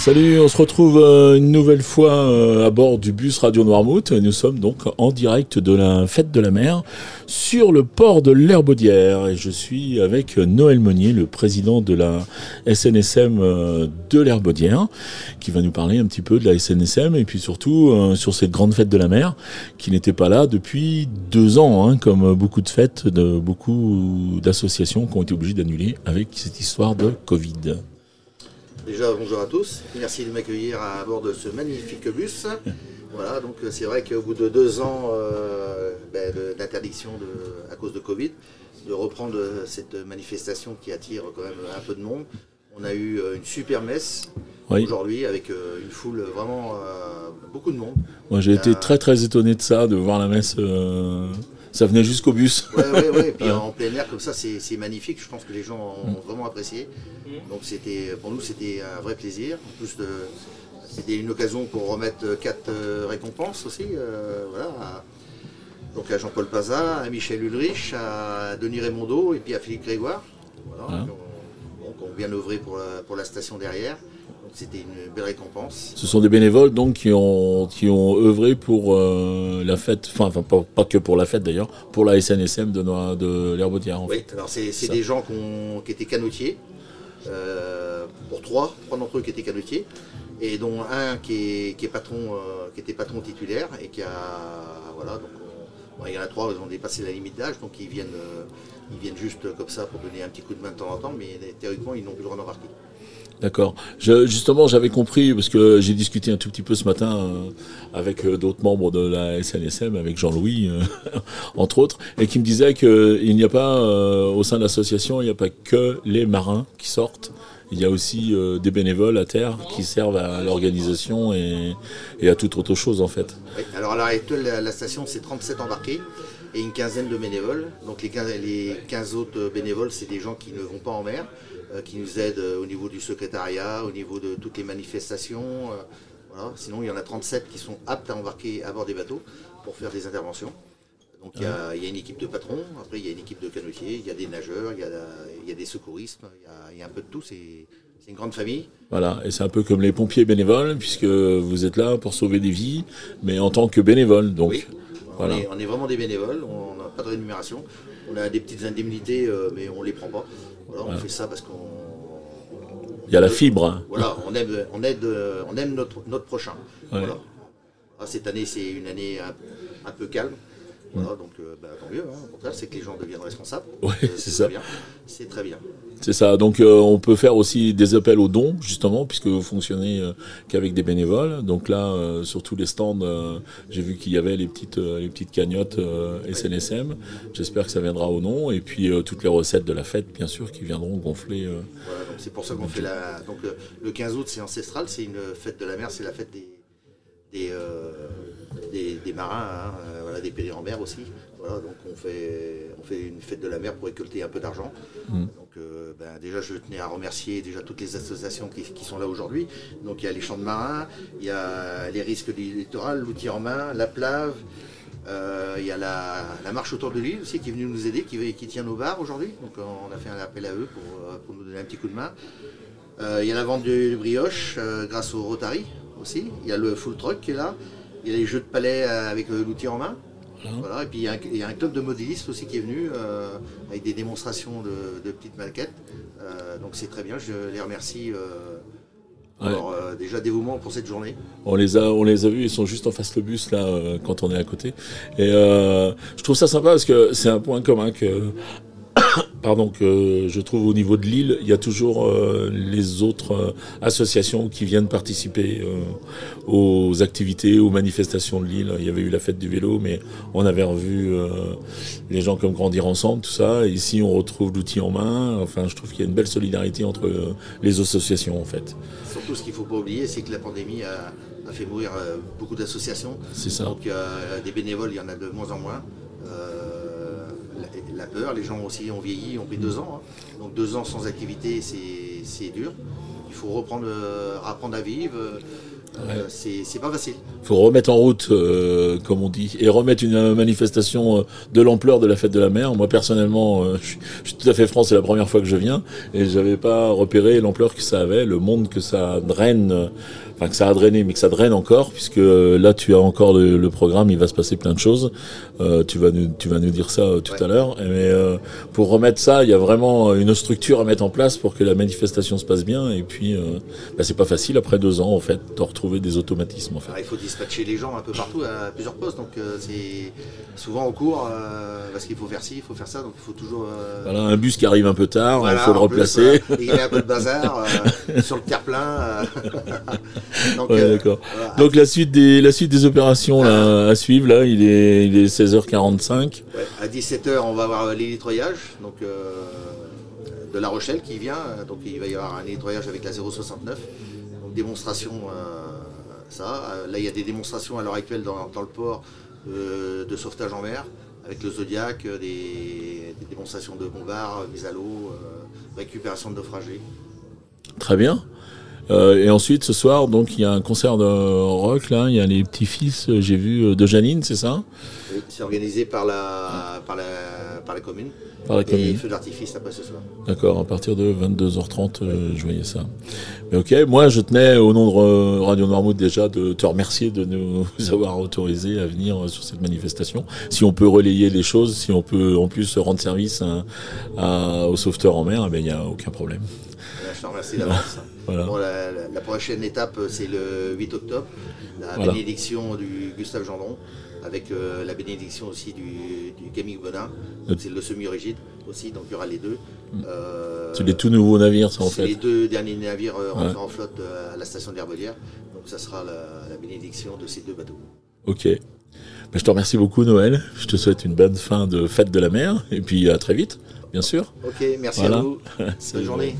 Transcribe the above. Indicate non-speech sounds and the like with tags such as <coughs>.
Salut, on se retrouve euh, une nouvelle fois euh, à bord du bus Radio Noirmouth. Nous sommes donc en direct de la fête de la mer sur le port de l'Herbaudière et je suis avec Noël Monnier, le président de la SNSM euh, de l'Herbaudière, qui va nous parler un petit peu de la SNSM et puis surtout sur cette grande fête de la mer qui n'était pas là depuis deux ans, hein, comme beaucoup de fêtes de beaucoup d'associations qui ont été obligées d'annuler avec cette histoire de Covid. Déjà, bonjour à tous. Merci de m'accueillir à bord de ce magnifique bus. <laughs> Voilà, donc euh, c'est vrai qu'au bout de deux ans euh, ben, d'interdiction à cause de Covid, de reprendre cette manifestation qui attire quand même un peu de monde. On a eu euh, une super messe aujourd'hui avec une foule vraiment beaucoup de monde. Moi j'ai été très très étonné de ça, de voir la messe ça venait jusqu'au bus. Oui, oui, oui. Et puis <laughs> en plein air, comme ça, c'est magnifique. Je pense que les gens ont mm. vraiment apprécié. Donc c'était, pour nous, c'était un vrai plaisir. En plus, c'était une occasion pour remettre quatre euh, récompenses aussi. Euh, voilà, donc à Jean-Paul Pazin, à Michel Ulrich, à Denis Raimondo et puis à Philippe Grégoire. Voilà, donc, on, vient œuvrer pour pour la station derrière. C'était une belle récompense. Ce sont des bénévoles donc qui ont, qui ont œuvré pour euh, la fête, enfin, pas, que pour la fête d'ailleurs, pour la SNSM de, de l'Herbaudière. Oui, alors c'est des gens qui étaient canotiers, euh, pour trois, trois d'entre eux qui étaient canotiers, et dont un qui, est, patron, euh, qui était patron titulaire et qui a. Voilà, donc il y en a trois, ils ont dépassé la limite d'âge, donc ils viennent, ils viennent juste comme ça pour donner un petit coup de main de temps en temps, mais théoriquement ils n'ont plus le droit d'embarquer. D'accord. justement, j'avais compris, parce que j'ai discuté un tout petit peu ce matin euh, avec euh, d'autres membres de la SNSM, avec Jean-Louis, euh, <laughs> entre autres, et qui me disait qu'il n'y a pas, au sein de l'association, il n'y a pas que les marins qui sortent. Il y a aussi des bénévoles à terre qui servent à l'organisation et, à toute autre chose, en fait. alors à l'heure la, station, c'est 37 embarqués et une quinzaine de bénévoles. Donc les 15, les 15 autres bénévoles, c'est des gens qui ne vont pas en mer. Euh, qui nous aident euh, au niveau du secrétariat, au niveau de toutes les manifestations. Euh, Sinon, il y en a 37 qui sont aptes à embarquer à bord des bateaux pour faire des interventions. Donc il y, a, une équipe de patrons, après il y a une équipe de canotiers, il y a des nageurs, il y a, des secouristes, il y a, un peu de tout, c'est une grande famille. Voilà, et c'est un peu comme les pompiers bénévoles, puisque vous êtes là pour sauver des vies, mais en tant que bénévole. Donc, oui, voilà. on, est, vraiment des bénévoles, on n'a pas de rémunération, on a des petites indemnités, mais on ne les prend pas on fait ça parce qu'on. Il y a la fibre. Hein. Voilà, on aime, on aide, on aime notre, notre prochain. Ah, cette année, c'est une année un peu calme. Voilà, donc euh, bah, tant mieux. Hein. Au contraire, c'est que les gens deviennent responsables. <laughs> Oui, euh, c'est ça. C'est très bien. C'est ça. Donc euh, on peut faire aussi des appels aux dons, justement, puisque vous fonctionnez qu'avec des bénévoles. Donc là, sur tous les stands, j'ai vu qu'il y avait les petites, les petites cagnottes SNSM. J'espère que ça viendra au nom. Et puis toutes les recettes de la fête, bien sûr, qui viendront gonfler. Voilà, donc c'est pour ça qu'on fait la. Donc le 15 août, c'est ancestral, c'est une fête de la mer, c'est la fête des des, des, marins, hein, euh, voilà, des périls en mer aussi. Voilà, donc on fait, on fait une fête de la mer pour récolter un peu d'argent. Mm. Donc euh, ben, déjà je tenais à remercier déjà toutes les associations qui, sont là aujourd'hui. Donc il y a les champs de marins, il y a les risques du littoral, l'outil en main, la plave. Euh, il y a la, marche autour de l'île aussi qui est venue nous aider, qui, qui tient nos bars aujourd'hui. Donc on a fait un appel à eux pour, nous donner un petit coup de main. il y a la vente de brioche grâce au Rotary aussi. Il y a le full truck qui est là. Il y a les jeux de palais euh, avec euh, l'outil en main. Voilà. Et puis il y, a un, club de modélistes aussi qui est venu euh, avec des démonstrations de, petites maquettes. donc c'est très bien, je les remercie. Alors déjà dévouement pour cette journée. On les a, on les a vus, ils sont juste en face le bus là quand on est à côté. Et je trouve ça sympa parce que c'est un point commun que <coughs> pardon, que je trouve au niveau de l'île, il y a toujours euh, les autres euh, associations qui viennent participer euh, aux activités, aux manifestations de l'île. Il y avait eu la fête du vélo, mais on avait revu les gens comme grandir ensemble, tout ça. ici, on retrouve l'outil en main. Enfin, je trouve qu'il y a une belle solidarité entre les associations, en fait. Surtout, ce qu'il ne faut pas oublier, c'est que la pandémie a, fait mourir beaucoup d'associations. C'est ça. Donc, des bénévoles, il y en a de moins en moins la peur. Les gens aussi ont vieilli, ont pris deux ans. Hein. Donc deux ans sans activité, c'est dur. Il faut reprendre, euh, apprendre à vivre. Euh, c'est pas facile. Il faut remettre en route, euh, comme on dit, et remettre une manifestation euh, de l'ampleur de la fête de la mer. Moi, personnellement, je suis, tout à fait franc, c'est la première fois que je viens, et j'avais pas repéré l'ampleur que ça avait, le monde que ça draine enfin que ça a drainé, mais que ça draine encore, puisque là tu as encore le, programme, il va se passer plein de choses. Tu vas nous, tu vas nous dire ça tout à l'heure. Mais pour remettre ça, il y a vraiment une structure à mettre en place pour que la manifestation se passe bien. Et puis, bah, c'est pas facile après deux ans en fait de des automatismes. En fait. il faut dispatcher les gens un peu partout à plusieurs postes, donc c'est souvent au cours parce qu'il faut faire ci, il faut faire ça, donc il faut toujours. Voilà, un bus qui arrive un peu tard, il faut le replacer. il y a un peu de bazar sur le terre plein. <laughs> Donc, euh, Donc la suite des la suite des opérations là, à suivre là, il est il est 16h45. à 17h, on va avoir l'hélitroyage donc euh, de La Rochelle qui vient. Donc il va y avoir un hélitroyage avec la 069. Donc démonstration euh, ça. Là il y a des démonstrations à l'heure actuelle dans, le port de sauvetage en mer avec le Zodiac, des, démonstrations de bombards, mise à l'eau, récupération de naufragés. Très bien. Euh, et ensuite, ce soir, donc, il y a un concert de rock, là. Il y a les petits-fils, euh, j'ai vu, euh, de Janine, c'est ça? Oui, c'est organisé par la, par la, par la commune. Par la commune. Et feu d'artifice après ce soir. D'accord, à partir de 22h30, je voyais ça. Mais ok, moi, je tenais, au nom de Radio Noirmouth, déjà, de te remercier de nous <laughs> avoir autorisé à venir sur cette manifestation. Si on peut relayer les choses, si on peut, en plus, rendre service aux sauveteurs en mer, eh ben, il n'y a aucun problème. Je te remercie d'avance. la, prochaine étape, c'est le 8 octobre, la bénédiction du Gustave Gendron, avec euh, la bénédiction aussi du, Camille Bonin. C'est le semi-rigide aussi, donc il y aura les deux. Mm. Euh, c'est les tout nouveaux navires, ça en fait. C'est les deux derniers navires euh, rentrés en flotte à la station de l'Herbelière. Donc ça sera la, bénédiction de ces deux bateaux. Ok. Ben, je te remercie beaucoup, Noël. Je te souhaite une bonne fin de fête de la mer. Et puis à très vite, bien sûr. Ok, merci à vous. <laughs> Bonne journée.